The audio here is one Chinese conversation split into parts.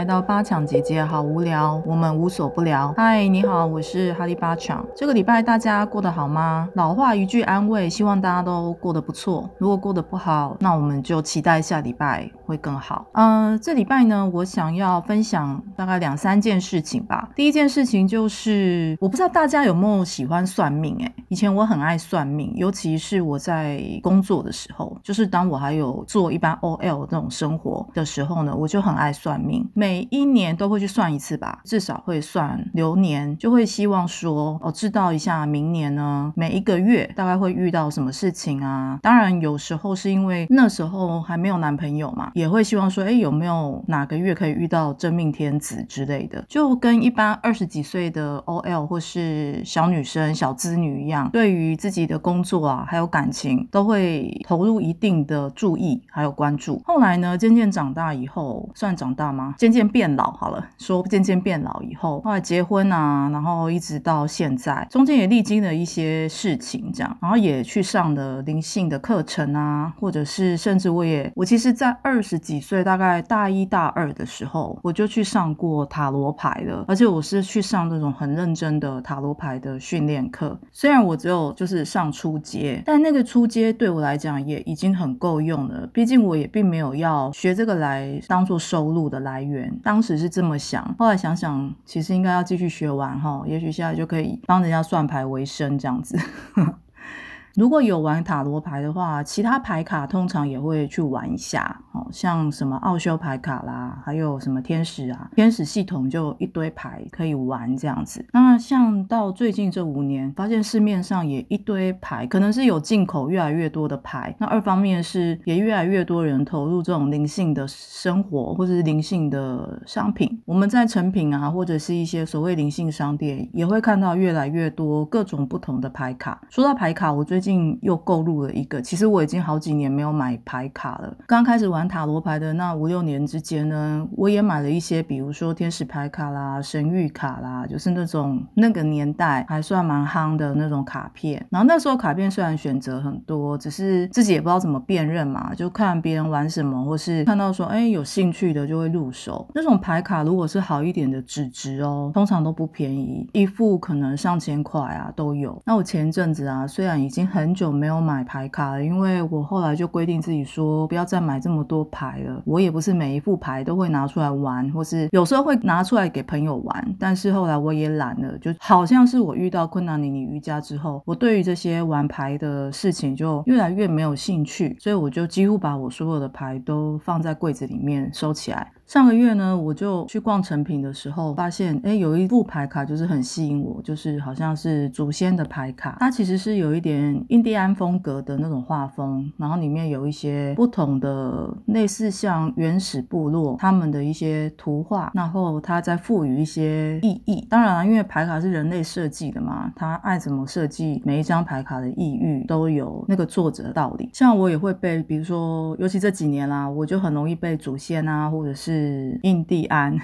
来到八强姐姐，好无聊，我们无所不聊。嗨，你好，我是哈利八强。这个礼拜大家过得好吗？老话一句安慰，希望大家都过得不错。如果过得不好，那我们就期待下礼拜会更好。嗯，这礼拜呢，我想要分享大概两三件事情吧。第一件事情就是，我不知道大家有没有喜欢算命？哎，以前我很爱算命，尤其是我在工作的时候，就是当我还有做一般 OL 这种生活的时候呢，我就很爱算命。每一年都会去算一次吧，至少会算流年，就会希望说哦，知道一下明年呢，每一个月大概会遇到什么事情啊。当然有时候是因为那时候还没有男朋友嘛，也会希望说，哎，有没有哪个月可以遇到真命天子之类的，就跟一般二十几岁的 OL 或是小女生、小资女一样，对于自己的工作啊，还有感情，都会投入一定的注意还有关注。后来呢，渐渐长大以后，算长大吗？渐渐变老好了，说渐渐变老以后，后来结婚啊，然后一直到现在，中间也历经了一些事情，这样，然后也去上了灵性的课程啊，或者是甚至我也，我其实，在二十几岁，大概大一大二的时候，我就去上过塔罗牌了，而且我是去上那种很认真的塔罗牌的训练课。虽然我只有就是上初阶，但那个初阶对我来讲也已经很够用了，毕竟我也并没有要学这个来当做收入的来源。当时是这么想，后来想想，其实应该要继续学完哈，也许现在就可以帮人家算牌为生这样子。如果有玩塔罗牌的话，其他牌卡通常也会去玩一下，哦，像什么奥修牌卡啦，还有什么天使啊，天使系统就一堆牌可以玩这样子。那像到最近这五年，发现市面上也一堆牌，可能是有进口越来越多的牌。那二方面是也越来越多人投入这种灵性的生活，或者是灵性的商品。我们在成品啊，或者是一些所谓灵性商店，也会看到越来越多各种不同的牌卡。说到牌卡，我最最近又购入了一个，其实我已经好几年没有买牌卡了。刚开始玩塔罗牌的那五六年之间呢，我也买了一些，比如说天使牌卡啦、神谕卡啦，就是那种那个年代还算蛮夯的那种卡片。然后那时候卡片虽然选择很多，只是自己也不知道怎么辨认嘛，就看别人玩什么，或是看到说哎有兴趣的就会入手。那种牌卡如果是好一点的纸质哦，通常都不便宜，一副可能上千块啊都有。那我前阵子啊，虽然已经很久没有买牌卡了，因为我后来就规定自己说不要再买这么多牌了。我也不是每一副牌都会拿出来玩，或是有时候会拿出来给朋友玩。但是后来我也懒了，就好像是我遇到困难尼尼瑜伽之后，我对于这些玩牌的事情就越来越没有兴趣，所以我就几乎把我所有的牌都放在柜子里面收起来。上个月呢，我就去逛成品的时候，发现哎，有一副牌卡就是很吸引我，就是好像是祖先的牌卡，它其实是有一点印第安风格的那种画风，然后里面有一些不同的类似像原始部落他们的一些图画，然后它再赋予一些意义。当然了，因为牌卡是人类设计的嘛，他爱怎么设计每一张牌卡的意欲都有那个作者的道理。像我也会被，比如说，尤其这几年啦，我就很容易被祖先啊，或者是是印第安，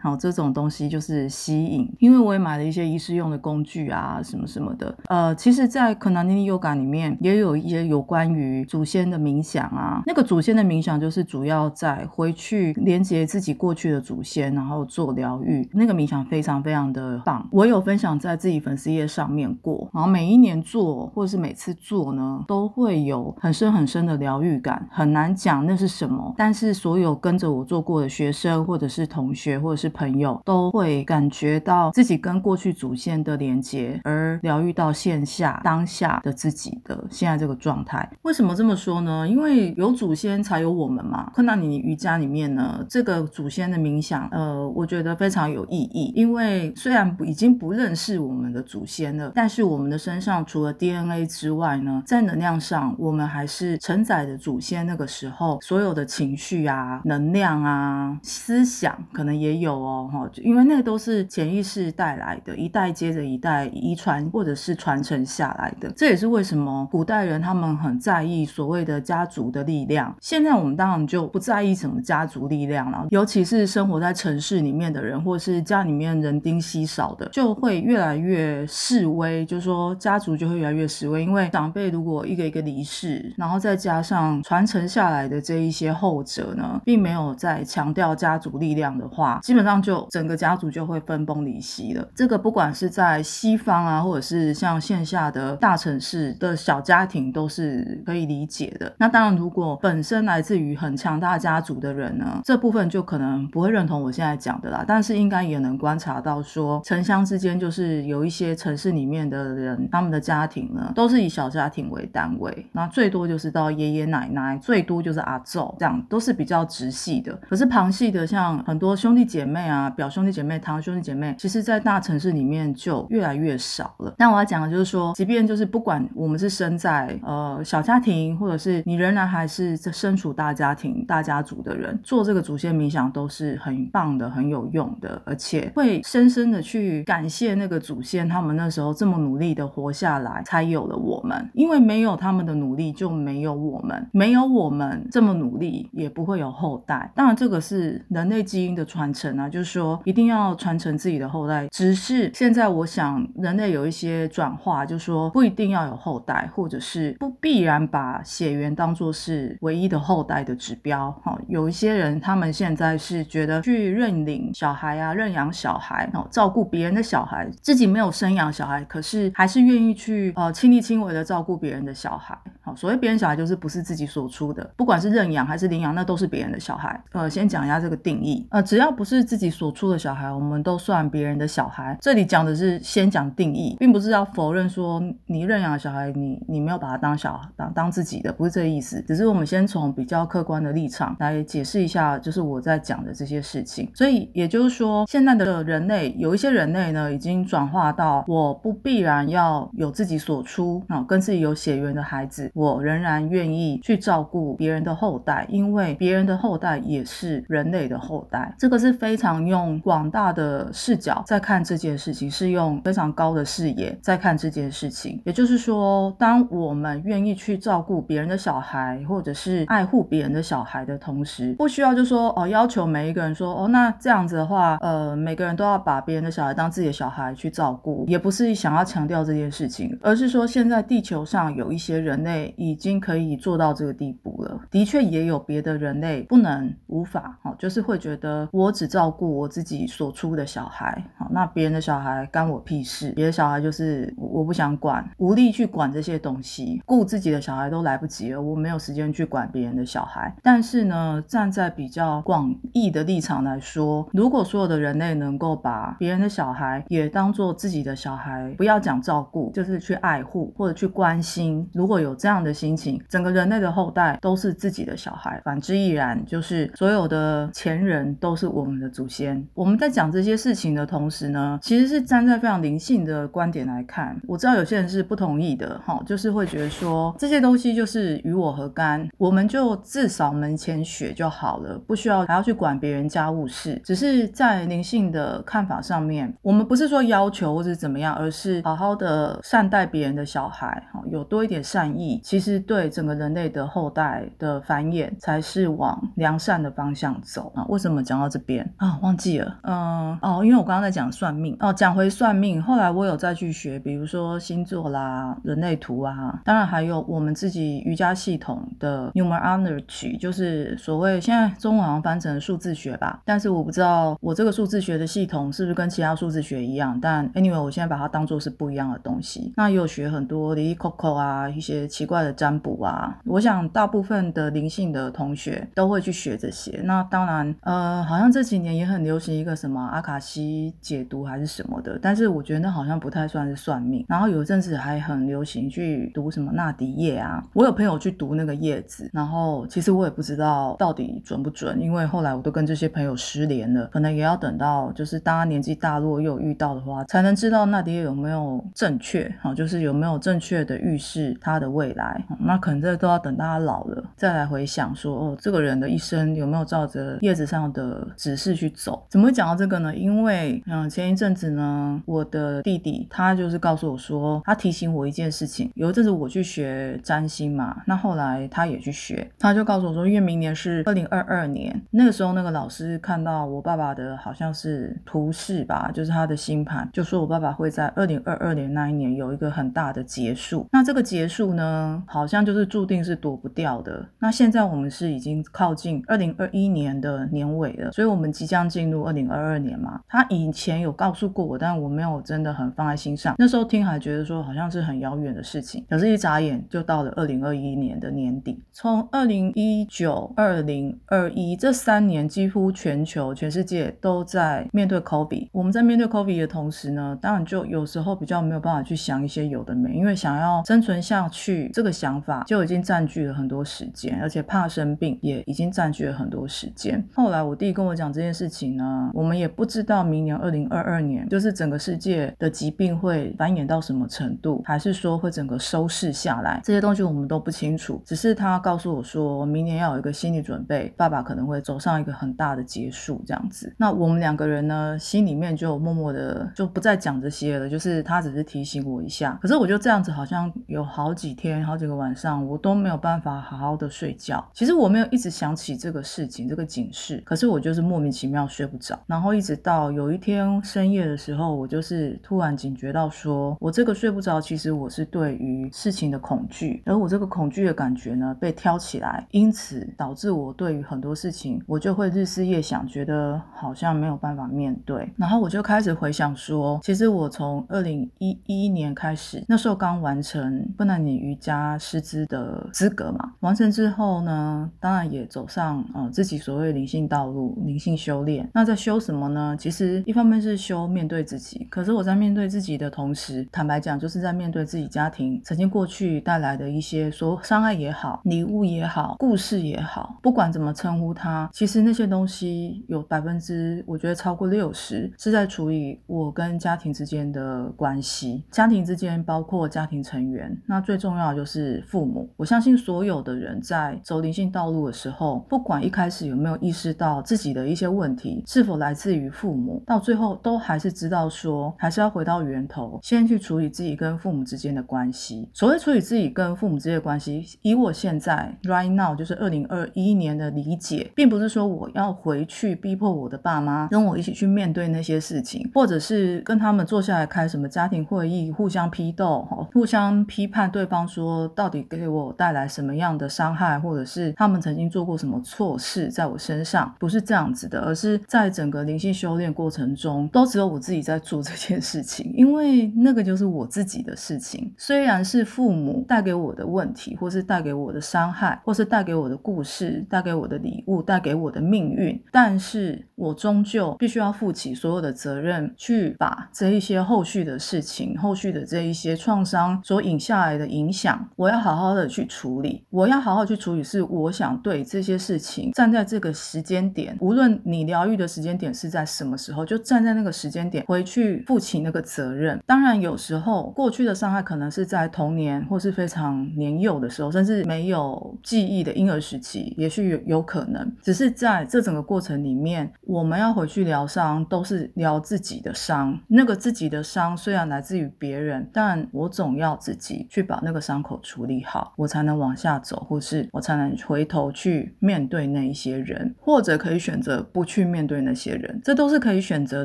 好这种东西就是吸引，因为我也买了一些仪式用的工具啊，什么什么的。呃，其实，在可南尼 Yoga 里面也有一些有关于祖先的冥想啊。那个祖先的冥想就是主要在回去连接自己过去的祖先，然后做疗愈。那个冥想非常非常的棒，我有分享在自己粉丝页上面过。然后每一年做或者是每次做呢，都会有很深很深的疗愈感，很难讲那是什么。但是所有跟着我做过的。学生或者是同学或者是朋友都会感觉到自己跟过去祖先的连接，而疗愈到线下当下的自己的现在这个状态。为什么这么说呢？因为有祖先才有我们嘛。看到你瑜伽里面呢，这个祖先的冥想，呃，我觉得非常有意义。因为虽然已经不认识我们的祖先了，但是我们的身上除了 DNA 之外呢，在能量上，我们还是承载着祖先那个时候所有的情绪啊、能量啊。思想可能也有哦，哈，因为那个都是潜意识带来的，一代接着一代遗传或者是传承下来的。这也是为什么古代人他们很在意所谓的家族的力量。现在我们当然就不在意什么家族力量了，尤其是生活在城市里面的人，或是家里面人丁稀少的，就会越来越示威，就是说家族就会越来越示威，因为长辈如果一个一个离世，然后再加上传承下来的这一些后者呢，并没有在强。调家族力量的话，基本上就整个家族就会分崩离析了。这个不管是在西方啊，或者是像线下的大城市的小家庭，都是可以理解的。那当然，如果本身来自于很强大家族的人呢，这部分就可能不会认同我现在讲的啦。但是应该也能观察到，说城乡之间就是有一些城市里面的人，他们的家庭呢，都是以小家庭为单位，那最多就是到爷爷奶奶，最多就是阿祖，这样都是比较直系的。可是旁系的，像很多兄弟姐妹啊，表兄弟姐妹、堂兄弟姐妹，其实在大城市里面就越来越少了。但我要讲的就是说，即便就是不管我们是生在呃小家庭，或者是你仍然还是身处大家庭、大家族的人，做这个祖先冥想都是很棒的、很有用的，而且会深深的去感谢那个祖先，他们那时候这么努力的活下来，才有了我们。因为没有他们的努力，就没有我们，没有我们这么努力，也不会有后代。当然，这个是人类基因的传承啊，就是说一定要传承自己的后代。只是现在，我想人类有一些转化，就是说不一定要有后代，或者是不必然把血缘当做是唯一的后代的指标。哈，有一些人他们现在是觉得去认领小孩啊，认养小孩，哦，照顾别人的小孩，自己没有生养小孩，可是还是愿意去呃亲力亲为的照顾别人的小孩。好，所谓别人小孩就是不是自己所出的，不管是认养还是领养，那都是别人的小孩。呃，先讲讲一下这个定义。呃，只要不是自己所出的小孩，我们都算别人的小孩。这里讲的是先讲定义，并不是要否认说你认养小孩，你你没有把他当小当当自己的，不是这个意思。只是我们先从比较客观的立场来解释一下，就是我在讲的这些事情。所以也就是说，现在的人类有一些人类呢，已经转化到我不必然要有自己所出啊，跟自己有血缘的孩子。我仍然愿意去照顾别人的后代，因为别人的后代也是人类的后代。这个是非常用广大的视角在看这件事情，是用非常高的视野在看这件事情。也就是说，当我们愿意去照顾别人的小孩，或者是爱护别人的小孩的同时，不需要就说哦，要求每一个人说哦，那这样子的话，呃，每个人都要把别人的小孩当自己的小孩去照顾，也不是想要强调这件事情，而是说现在地球上有一些人类。已经可以做到这个地步了。的确，也有别的人类不能、无法，哦，就是会觉得我只照顾我自己所出的小孩，好，那别人的小孩干我屁事。别的小孩就是我不想管，无力去管这些东西，顾自己的小孩都来不及了，我没有时间去管别人的小孩。但是呢，站在比较广义的立场来说，如果所有的人类能够把别人的小孩也当做自己的小孩，不要讲照顾，就是去爱护或者去关心，如果有这。样的心情，整个人类的后代都是自己的小孩，反之亦然。就是所有的前人都是我们的祖先。我们在讲这些事情的同时呢，其实是站在非常灵性的观点来看。我知道有些人是不同意的，哈，就是会觉得说这些东西就是与我何干？我们就至少门前雪就好了，不需要还要去管别人家务事。只是在灵性的看法上面，我们不是说要求或者怎么样，而是好好的善待别人的小孩，哈，有多一点善意。其实对整个人类的后代的繁衍才是往良善的方向走啊！为什么讲到这边啊？忘记了，嗯哦，因为我刚刚在讲算命哦，讲回算命，后来我有再去学，比如说星座啦、人类图啊，当然还有我们自己瑜伽系统的 numerology，就是所谓现在中文好像翻成数字学吧，但是我不知道我这个数字学的系统是不是跟其他数字学一样，但 anyway，我现在把它当做是不一样的东西。那也有学很多 Lily Coco 啊，一些奇怪。的占卜啊，我想大部分的灵性的同学都会去学这些。那当然，呃，好像这几年也很流行一个什么阿卡西解读还是什么的，但是我觉得那好像不太算是算命。然后有一阵子还很流行去读什么纳迪叶啊，我有朋友去读那个叶子，然后其实我也不知道到底准不准，因为后来我都跟这些朋友失联了，可能也要等到就是大家年纪大落又遇到的话，才能知道纳迪叶有没有正确，好，就是有没有正确的预示他的未来。那可能这都要等大家老了再来回想，说哦，这个人的一生有没有照着叶子上的指示去走？怎么会讲到这个呢？因为嗯，前一阵子呢，我的弟弟他就是告诉我说，他提醒我一件事情。有一阵子我去学占星嘛，那后来他也去学，他就告诉我说，因为明年是二零二二年，那个时候那个老师看到我爸爸的好像是图示吧，就是他的星盘，就说我爸爸会在二零二二年那一年有一个很大的结束。那这个结束呢，好像就是注定是躲不掉的。那现在我们是已经靠近二零二一年的年尾了，所以我们即将进入二零二二年嘛。他以前有告诉过我，但我没有真的很放在心上。那时候听还觉得说好像是很遥远的事情，可是一眨眼就到了二零二一年的年底。从二零一九、二零二一这三年，几乎全球、全世界都在面对 COVID。我们在面对 COVID 的同时呢，当然就有时候比较没有办法去想一些有的没，因为想要生存下去这个想法就已经占据了很多时间，而且怕生病也已经占据了很多时间。后来我弟跟我讲这件事情呢，我们也不知道明年二零二二年就是整个世界的疾病会繁衍到什么程度，还是说会整个收拾下来，这些东西我们都不清楚。只是他告诉我说，明年要有一个心理准备，爸爸可能会走上一个很大的结束这样子。那我们两个人呢，心里面就默默的就不再讲这些了，就是他只是提醒我一下。可是我就这样子，好像有好几天、好几个晚上，我都没有办法好好的睡觉。其实我没有一直想起这个事情、个警示，可是我就是莫名其妙睡不着。然后一直到有一天深夜的时候，我就是突然警觉到，说我这个睡不着，其实我是对于事情的恐惧，而我这个恐惧的感觉呢被挑起来，因此导致我对于很多事情，我就会日思夜想，觉得好像没有办法面对。然后我就开始回想说，其实我从二零一一年开始，那时候刚完成不能你瑜伽师资的资格嘛，完成之后呢，当然也走上呃自己所谓灵性道路、灵性修炼。那在修什么呢？其实一方面是修面对自己，可是我在面对自己的同时，坦白讲，就是在面对自己家庭曾经过去带来的一些说伤害也好、礼物也好、故事也好，不管怎么称呼它，其实那些东西有百分之我觉得超过六十是在处理我跟家庭之间的关系。家庭之间包括家庭成员，那最重要的就是父母。我相信所有的人在走灵性道路的时候，不管一开始有有没有意识到自己的一些问题是否来自于父母，到最后都还是知道说，还是要回到源头，先去处理自己跟父母之间的关系。所谓处理自己跟父母之间的关系，以我现在 right now 就是二零二一年的理解，并不是说我要回去逼迫我的爸妈跟我一起去面对那些事情，或者是跟他们坐下来开什么家庭会议，互相批斗，互相批判对方说到底给我带来什么样的伤害，或者是他们曾经做过什么错事在我身上，不是这样子的，而是在整个灵性修炼过程中，都只有我自己在做这件事情，因为那个就是我自己的事情。虽然是父母带给我的问题，或是带给我的伤害，或是带给我的故事，带给我的礼物，带给我的命运，但是我终究必须要负起所有的责任，去把这一些后续的事情、后续的这一些创伤所引下来的影响，我要好好的去处理。我要好好去处理，是我想对这些事情站在这这个时间点，无论你疗愈的时间点是在什么时候，就站在那个时间点回去负起那个责任。当然，有时候过去的伤害可能是在童年或是非常年幼的时候，甚至没有记忆的婴儿时期，也许有有可能。只是在这整个过程里面，我们要回去疗伤，都是疗自己的伤。那个自己的伤虽然来自于别人，但我总要自己去把那个伤口处理好，我才能往下走，或是我才能回头去面对那一些人，或者可以选择不去面对那些人，这都是可以选择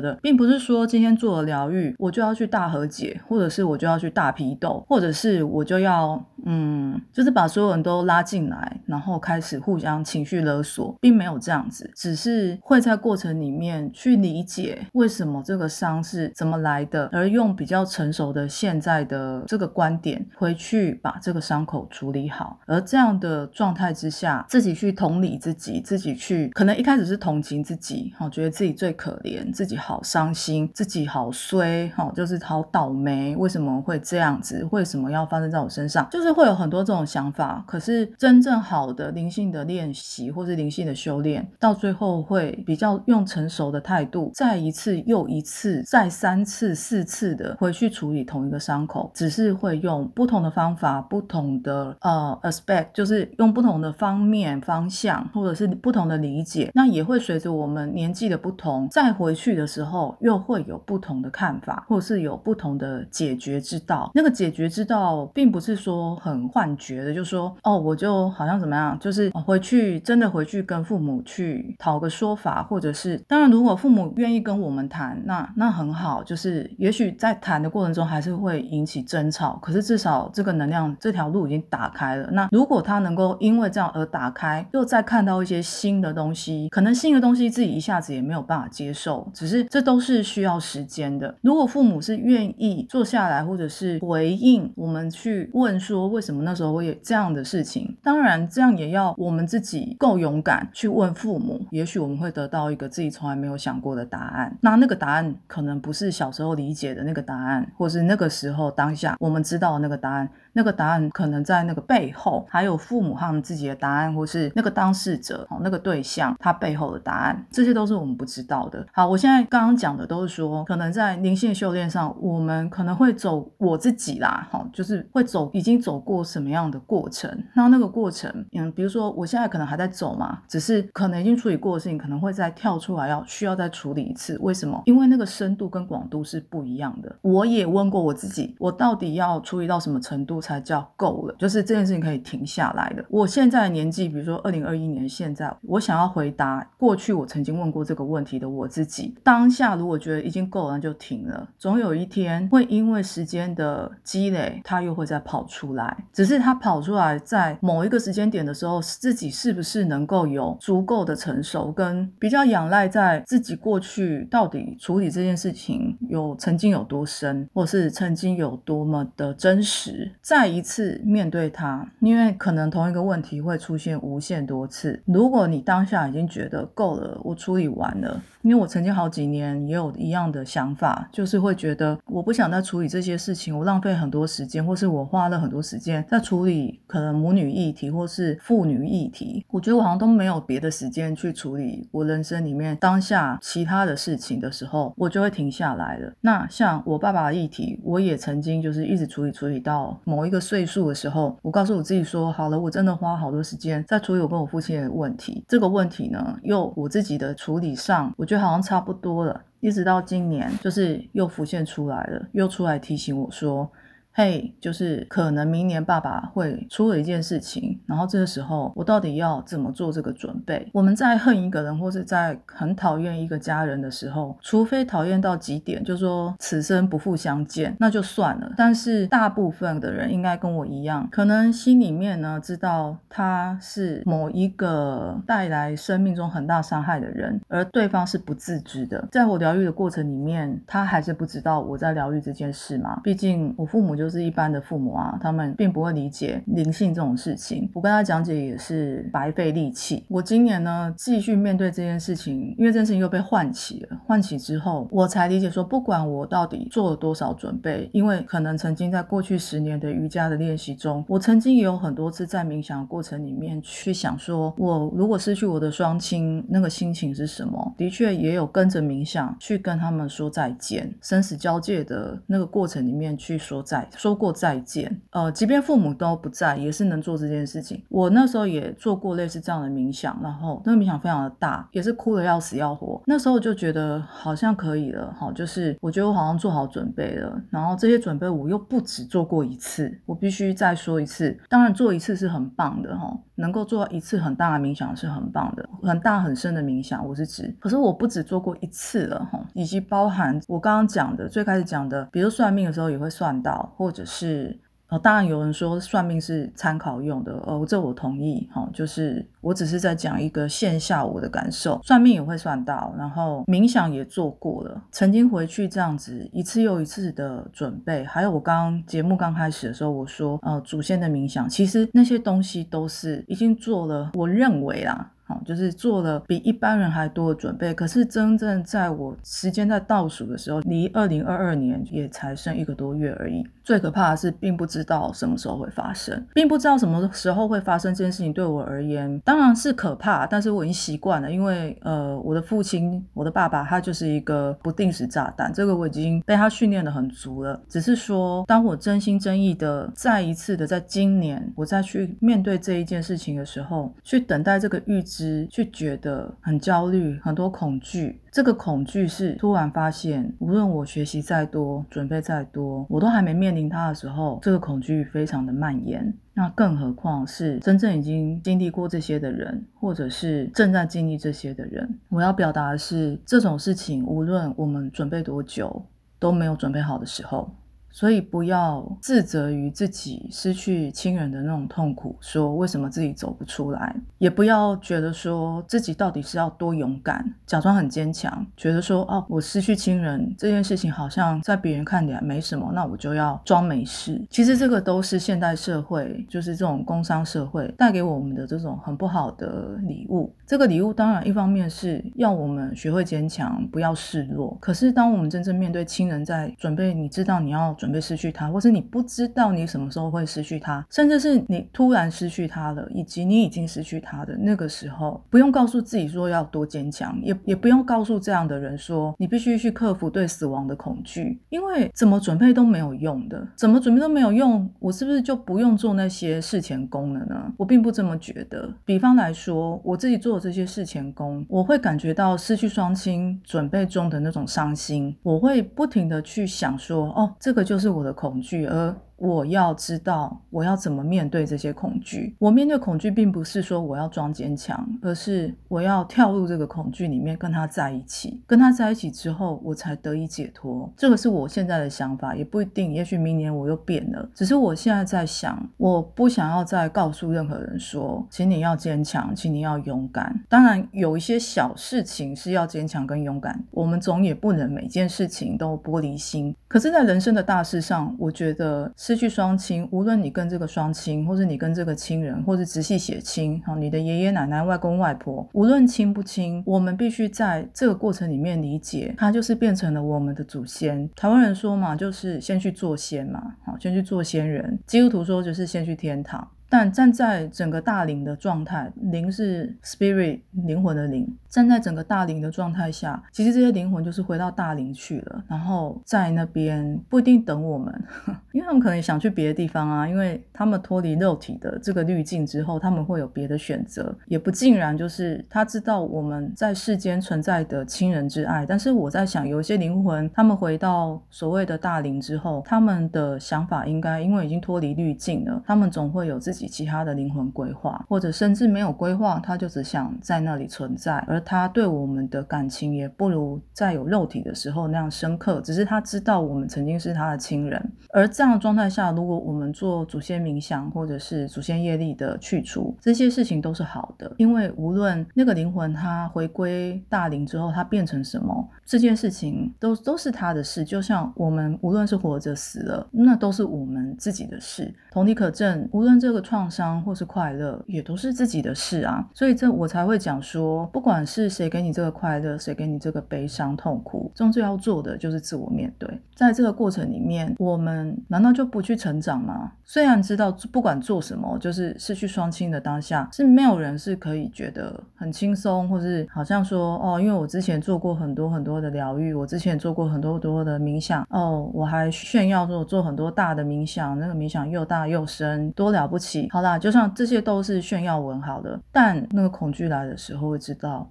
的，并不是说今天做了疗愈，我就要去大和解，或者是我就要去大批斗，或者是我就要嗯，就是把所有人都拉进来，然后开始互相情绪勒索，并没有这样子，只是会在过程里面去理解为什么这个伤是怎么来的，而用比较成熟的现在的这个观点回去把这个伤口处理好，而这样的状态之下，自己去同理自己，自己去可能一开始是同情自己，哈，觉得自己最可怜，自己好伤心，自己好衰，哈，就是好倒霉，为什么会这样子？为什么要发生在我身上？就是会有很多这种想法。可是真正好的灵性的练习，或是灵性的修炼，到最后会比较用成熟的态度，再一次又一次，再三次、四次的回去处理同一个伤口，只是会用不同的方法、不同的呃 aspect，就是用不同的方面、方向，或者是不同的理解。那也会随着我们年纪的不同，再回去的时候，又会有不同的看法，或是有不同的解决之道。那个解决之道，并不是说很幻觉的，就说哦，我就好像怎么样，就是回去真的回去跟父母去讨个说法，或者是当然，如果父母愿意跟我们谈，那那很好，就是也许在谈的过程中还是会引起争吵，可是至少这个能量这条路已经打开了。那如果他能够因为这样而打开，又再看到一些新的东西，可能新的东西自己一下子也没有办法接受，只是这都是需要时间的。如果父母是愿意坐下来，或者是回应我们去问说为什么那时候会有这样的事情，当然这样也要我们自己够勇敢去问父母，也许我们会得到一个自己从来没有想过的答案。那那个答案可能不是小时候理解的那个答案，或是那个时候当下我们知道的那个答案。那个答案可能在那个背后，还有父母他们自己的答案，或是那个当事者哦，那个对象他背后的答案，这些都是我们不知道的。好，我现在刚刚讲的都是说，可能在灵性修炼上，我们可能会走我自己啦，好，就是会走已经走过什么样的过程。那那个过程，嗯，比如说我现在可能还在走嘛，只是可能已经处理过的事情，可能会再跳出来要需要再处理一次。为什么？因为那个深度跟广度是不一样的。我也问过我自己，我到底要处理到什么程度？才叫够了，就是这件事情可以停下来的。我现在的年纪，比如说二零二一年现在，我想要回答过去我曾经问过这个问题的我自己，当下如果觉得已经够了，那就停了。总有一天会因为时间的积累，它又会再跑出来。只是它跑出来在某一个时间点的时候，自己是不是能够有足够的成熟，跟比较仰赖在自己过去到底处理这件事情有曾经有多深，或是曾经有多么的真实，再一次。面对它，因为可能同一个问题会出现无限多次。如果你当下已经觉得够了，我处理完了。因为我曾经好几年也有一样的想法，就是会觉得我不想再处理这些事情，我浪费很多时间，或是我花了很多时时间在处理可能母女议题或是父女议题。我觉得我好像都没有别的时间去处理我人生里面当下其他的事情的时候，我就会停下来了。那像我爸爸的议题，我也曾经就是一直处理处理到某一个岁数的时候，我告诉我自己说，好了，我真的花好多时间在处理我跟我父亲的问题。这个问题呢，又我自己的处理上，我。觉得好像差不多了，一直到今年，就是又浮现出来了，又出来提醒我说。嘿，就是可能明年爸爸会出了一件事情，然后这个时候我到底要怎么做这个准备？我们在恨一个人，或是在很讨厌一个家人的时候，除非讨厌到极点，就说此生不复相见，那就算了。但是大部分的人应该跟我一样，可能心里面呢知道他是某一个带来生命中很大伤害的人，而对方是不自知的。在我疗愈的过程里面，他还是不知道我在疗愈这件事嘛？毕竟我父母就。就是一般的父母啊，他们并不会理解灵性这种事情。我跟他讲解也是白费力气。我今年呢，继续面对这件事情，因为这件事情又被唤起了。唤起之后，我才理解说，不管我到底做了多少准备，因为可能曾经在过去十年的瑜伽的练习中，我曾经也有很多次在冥想过程里面去想说，我如果失去我的双亲，那个心情是什么？的确也有跟着冥想去跟他们说再见，生死交界的那个过程里面去说再。说过再见，呃，即便父母都不在，也是能做这件事情。我那时候也做过类似这样的冥想，然后那个冥想非常的大，也是哭的要死要活。那时候就觉得好像可以了，好，就是我觉得我好像做好准备了。然后这些准备我又不止做过一次，我必须再说一次。当然做一次是很棒的，哈，能够做一次很大的冥想是很棒的，很大很深的冥想，我是指。可是我不止做过一次了，哈，以及包含我刚刚讲的最开始讲的，比如算命的时候也会算到。或者是呃，当然有人说算命是参考用的，呃，这我同意哈。就是我只是在讲一个线下我的感受，算命也会算到，然后冥想也做过了，曾经回去这样子一次又一次的准备，还有我刚刚节目刚开始的时候我说，呃，祖先的冥想，其实那些东西都是已经做了，我认为啦。就是做了比一般人还多的准备，可是真正在我时间在倒数的时候，离二零二二年也才剩一个多月而已。最可怕的是并不知道什么时候会发生，并不知道什么时候会发生这件事情对我而言当然是可怕，但是我已经习惯了，因为呃我的父亲，我的爸爸他就是一个不定时炸弹，这个我已经被他训练的很足了。只是说，当我真心真意的再一次的在今年我再去面对这一件事情的时候，去等待这个预知，去觉得很焦虑，很多恐惧。这个恐惧是突然发现，无论我学习再多，准备再多，我都还没面临它的时候，这个恐惧非常的蔓延。那更何况是真正已经经历过这些的人，或者是正在经历这些的人。我要表达的是，这种事情无论我们准备多久，都没有准备好的时候。所以不要自责于自己失去亲人的那种痛苦，说为什么自己走不出来，也不要觉得说自己到底是要多勇敢，假装很坚强，觉得说哦，我失去亲人这件事情好像在别人看起来没什么，那我就要装没事。其实这个都是现代社会，就是这种工商社会带给我们的这种很不好的礼物。这个礼物当然一方面是要我们学会坚强，不要示弱。可是当我们真正面对亲人在准备，你知道你要。准备失去他，或是你不知道你什么时候会失去他，甚至是你突然失去他了，以及你已经失去他的那个时候，不用告诉自己说要多坚强，也也不用告诉这样的人说你必须去克服对死亡的恐惧，因为怎么准备都没有用的，怎么准备都没有用，我是不是就不用做那些事前功了呢？我并不这么觉得。比方来说，我自己做的这些事前功，我会感觉到失去双亲准备中的那种伤心，我会不停的去想说，哦，这个就。就是我的恐惧，而。我要知道我要怎么面对这些恐惧。我面对恐惧，并不是说我要装坚强，而是我要跳入这个恐惧里面，跟他在一起。跟他在一起之后，我才得以解脱。这个是我现在的想法，也不一定。也许明年我又变了。只是我现在在想，我不想要再告诉任何人说，请你要坚强，请你要勇敢。当然，有一些小事情是要坚强跟勇敢。我们总也不能每件事情都玻璃心。可是，在人生的大事上，我觉得是。失去双亲，无论你跟这个双亲，或是你跟这个亲人，或是直系血亲，好，你的爷爷奶奶、外公外婆，无论亲不亲，我们必须在这个过程里面理解，他就是变成了我们的祖先。台湾人说嘛，就是先去做仙嘛，好，先去做仙人。基督徒说就是先去天堂。但站在整个大灵的状态，灵是 spirit 灵魂的灵。站在整个大灵的状态下，其实这些灵魂就是回到大灵去了，然后在那边不一定等我们，因为他们可能想去别的地方啊，因为他们脱离肉体的这个滤镜之后，他们会有别的选择，也不尽然就是他知道我们在世间存在的亲人之爱。但是我在想，有一些灵魂，他们回到所谓的大灵之后，他们的想法应该因为已经脱离滤镜了，他们总会有自己。其他的灵魂规划，或者甚至没有规划，他就只想在那里存在，而他对我们的感情也不如在有肉体的时候那样深刻。只是他知道我们曾经是他的亲人，而这样的状态下，如果我们做祖先冥想，或者是祖先业力的去除，这些事情都是好的，因为无论那个灵魂他回归大灵之后，他变成什么，这件事情都都是他的事。就像我们无论是活着死了，那都是我们自己的事。同理可证，无论这个。创伤或是快乐也都是自己的事啊，所以这我才会讲说，不管是谁给你这个快乐，谁给你这个悲伤痛苦，终究要做的就是自我面对。在这个过程里面，我们难道就不去成长吗？虽然知道不管做什么，就是失去双亲的当下，是没有人是可以觉得很轻松，或是好像说哦，因为我之前做过很多很多的疗愈，我之前做过很多很多的冥想，哦，我还炫耀说我做很多大的冥想，那个冥想又大又深，多了不起。好啦，就像这些都是炫耀文好的，但那个恐惧来的时候，会知道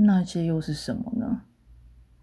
那些又是什么呢？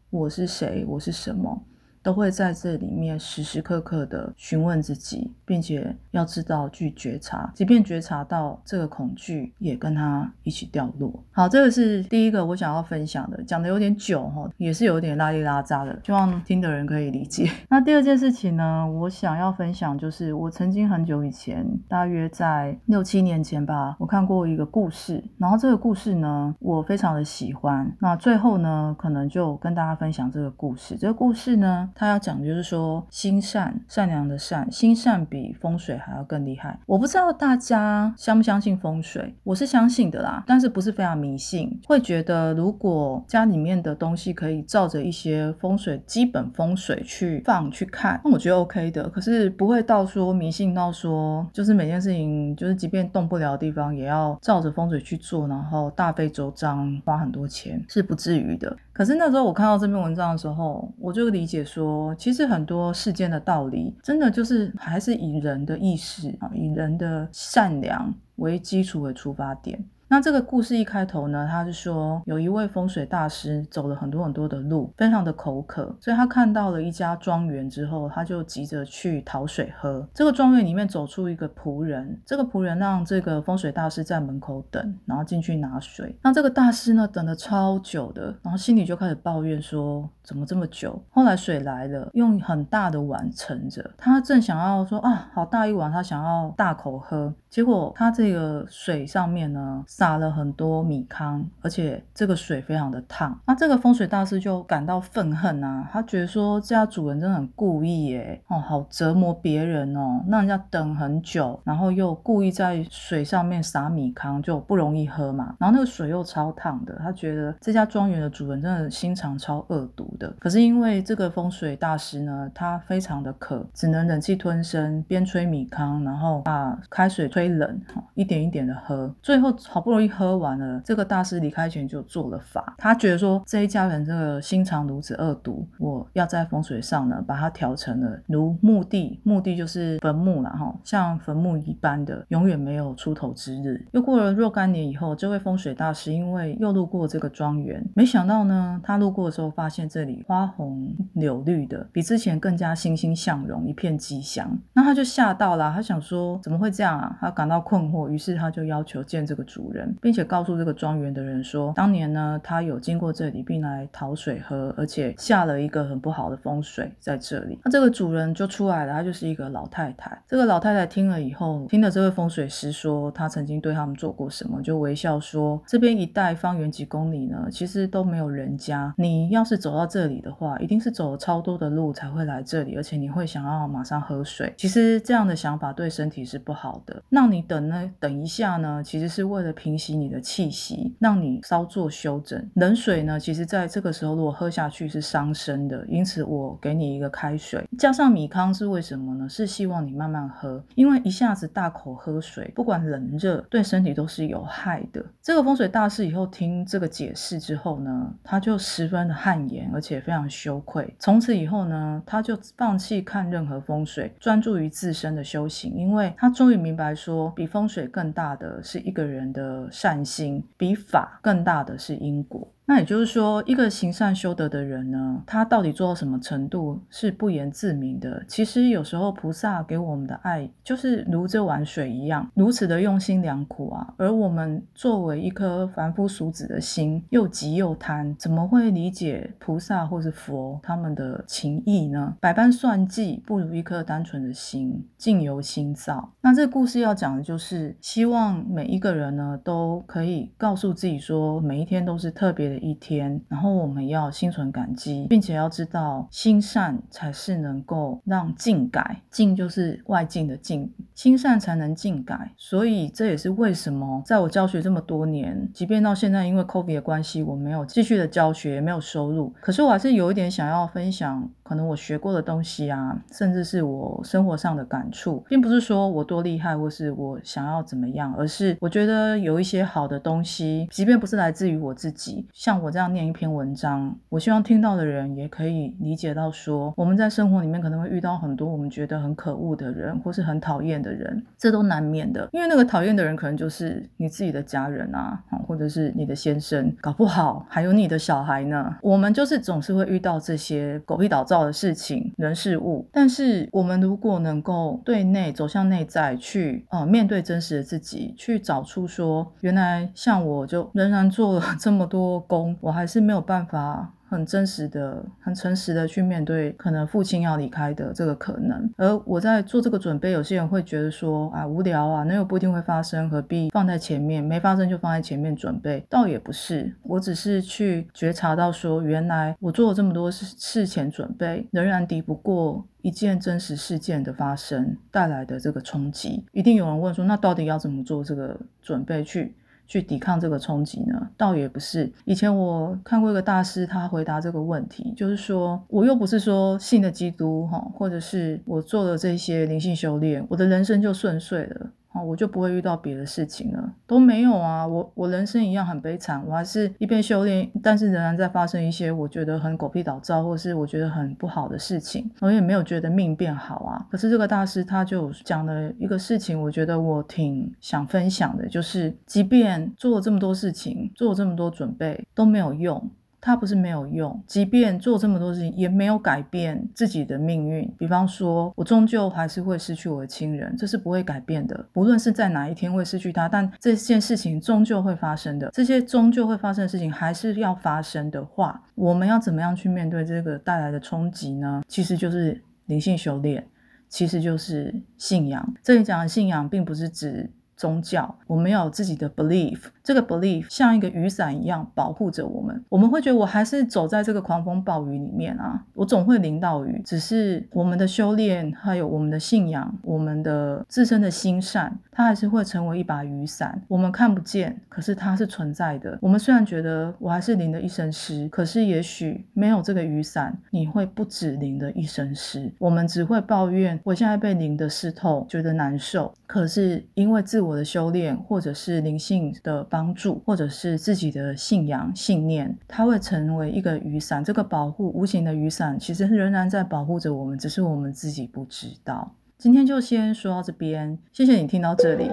我是谁？我是什么？都会在这里面时时刻刻的询问自己，并且要知道去觉察，即便觉察到这个恐惧，也跟他一起掉落。好，这个是第一个我想要分享的，讲的有点久哈，也是有点拉里拉扎的，希望听的人可以理解。那第二件事情呢，我想要分享就是我曾经很久以前，大约在六七年前吧，我看过一个故事，然后这个故事呢，我非常的喜欢。那最后呢，可能就跟大家分享这个故事。这个故事呢。他要讲就是说心善，善良的善，心善比风水还要更厉害。我不知道大家相不相信风水，我是相信的啦，但是不是非常迷信，会觉得如果家里面的东西可以照着一些风水基本风水去放去看，那我觉得 OK 的。可是不会到说迷信到说，就是每件事情就是即便动不了的地方，也要照着风水去做，然后大费周章花很多钱，是不至于的。可是那时候我看到这篇文章的时候，我就理解说，其实很多世间的道理，真的就是还是以人的意识啊，以人的善良为基础为出发点。那这个故事一开头呢，他是说有一位风水大师走了很多很多的路，非常的口渴，所以他看到了一家庄园之后，他就急着去讨水喝。这个庄园里面走出一个仆人，这个仆人让这个风水大师在门口等，然后进去拿水。那这个大师呢，等了超久的，然后心里就开始抱怨说，怎么这么久？后来水来了，用很大的碗盛着，他正想要说啊，好大一碗，他想要大口喝，结果他这个水上面呢。撒了很多米糠，而且这个水非常的烫。那这个风水大师就感到愤恨啊，他觉得说这家主人真的很故意耶，哦，好折磨别人哦，让人家等很久，然后又故意在水上面撒米糠，就不容易喝嘛。然后那个水又超烫的，他觉得这家庄园的主人真的心肠超恶毒的。可是因为这个风水大师呢，他非常的渴，只能忍气吞声，边吹米糠，然后把开水吹冷，一点一点的喝，最后好。不容易喝完了，这个大师离开前就做了法。他觉得说这一家人这个心肠如此恶毒，我要在风水上呢把它调成了如墓地，墓地就是坟墓了哈，像坟墓一般的，永远没有出头之日。又过了若干年以后，这位风水大师因为又路过这个庄园，没想到呢，他路过的时候发现这里花红柳绿的，比之前更加欣欣向荣，一片吉祥。那他就吓到了，他想说怎么会这样啊？他感到困惑，于是他就要求见这个主人。并且告诉这个庄园的人说，当年呢，他有经过这里，并来讨水喝，而且下了一个很不好的风水在这里。那这个主人就出来了，他就是一个老太太。这个老太太听了以后，听了这位风水师说他曾经对他们做过什么，就微笑说：这边一带方圆几公里呢，其实都没有人家。你要是走到这里的话，一定是走了超多的路才会来这里，而且你会想要马上喝水。其实这样的想法对身体是不好的。让你等呢，等一下呢，其实是为了。平息你的气息，让你稍作休整。冷水呢，其实在这个时候如果喝下去是伤身的，因此我给你一个开水，加上米糠是为什么呢？是希望你慢慢喝，因为一下子大口喝水，不管冷热，对身体都是有害的。这个风水大师以后听这个解释之后呢，他就十分的汗颜，而且非常羞愧。从此以后呢，他就放弃看任何风水，专注于自身的修行，因为他终于明白说，比风水更大的是一个人的。善心比法更大的是因果。那也就是说，一个行善修德的人呢，他到底做到什么程度是不言自明的。其实有时候菩萨给我们的爱，就是如这碗水一样，如此的用心良苦啊。而我们作为一颗凡夫俗子的心，又急又贪，怎么会理解菩萨或是佛他们的情意呢？百般算计，不如一颗单纯的心，境由心造。那这个故事要讲的就是，希望每一个人呢，都可以告诉自己说，每一天都是特别的。一天，然后我们要心存感激，并且要知道心善才是能够让境改，境就是外境的境，心善才能境改。所以这也是为什么在我教学这么多年，即便到现在因为 COVID 的关系，我没有继续的教学，也没有收入，可是我还是有一点想要分享，可能我学过的东西啊，甚至是我生活上的感触，并不是说我多厉害，或是我想要怎么样，而是我觉得有一些好的东西，即便不是来自于我自己。像我这样念一篇文章，我希望听到的人也可以理解到，说我们在生活里面可能会遇到很多我们觉得很可恶的人，或是很讨厌的人，这都难免的。因为那个讨厌的人可能就是你自己的家人啊，或者是你的先生，搞不好还有你的小孩呢。我们就是总是会遇到这些狗屁倒灶的事情、人事物。但是我们如果能够对内走向内在，去呃面对真实的自己，去找出说，原来像我就仍然做了这么多工。我还是没有办法很真实的、很诚实的去面对可能父亲要离开的这个可能。而我在做这个准备，有些人会觉得说啊无聊啊，那又不一定会发生，何必放在前面？没发生就放在前面准备，倒也不是。我只是去觉察到说，原来我做了这么多事事前准备，仍然抵不过一件真实事件的发生带来的这个冲击。一定有人问说，那到底要怎么做这个准备去？去抵抗这个冲击呢？倒也不是。以前我看过一个大师，他回答这个问题，就是说，我又不是说信了基督哈，或者是我做了这些灵性修炼，我的人生就顺遂了。我就不会遇到别的事情了，都没有啊！我我人生一样很悲惨，我还是一边修炼，但是仍然在发生一些我觉得很狗屁倒灶，或是我觉得很不好的事情。我也没有觉得命变好啊。可是这个大师他就讲了一个事情，我觉得我挺想分享的，就是即便做了这么多事情，做了这么多准备都没有用。他不是没有用，即便做这么多事情，也没有改变自己的命运。比方说，我终究还是会失去我的亲人，这是不会改变的。不论是在哪一天会失去他，但这件事情终究会发生的。这些终究会发生的事情还是要发生的话，我们要怎么样去面对这个带来的冲击呢？其实就是灵性修炼，其实就是信仰。这里讲的信仰，并不是指。宗教，我们要有自己的 belief，这个 belief 像一个雨伞一样保护着我们。我们会觉得我还是走在这个狂风暴雨里面啊，我总会淋到雨。只是我们的修炼，还有我们的信仰，我们的自身的心善，它还是会成为一把雨伞。我们看不见，可是它是存在的。我们虽然觉得我还是淋了一身湿，可是也许没有这个雨伞，你会不止淋了一身湿。我们只会抱怨我现在被淋得湿透，觉得难受。可是因为自我的修炼，或者是灵性的帮助，或者是自己的信仰信念，它会成为一个雨伞。这个保护无形的雨伞，其实仍然在保护着我们，只是我们自己不知道。今天就先说到这边，谢谢你听到这里，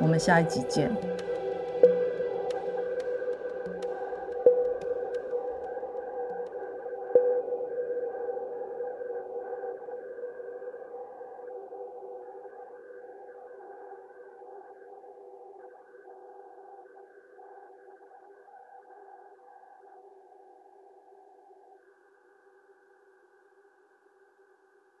我们下一集见。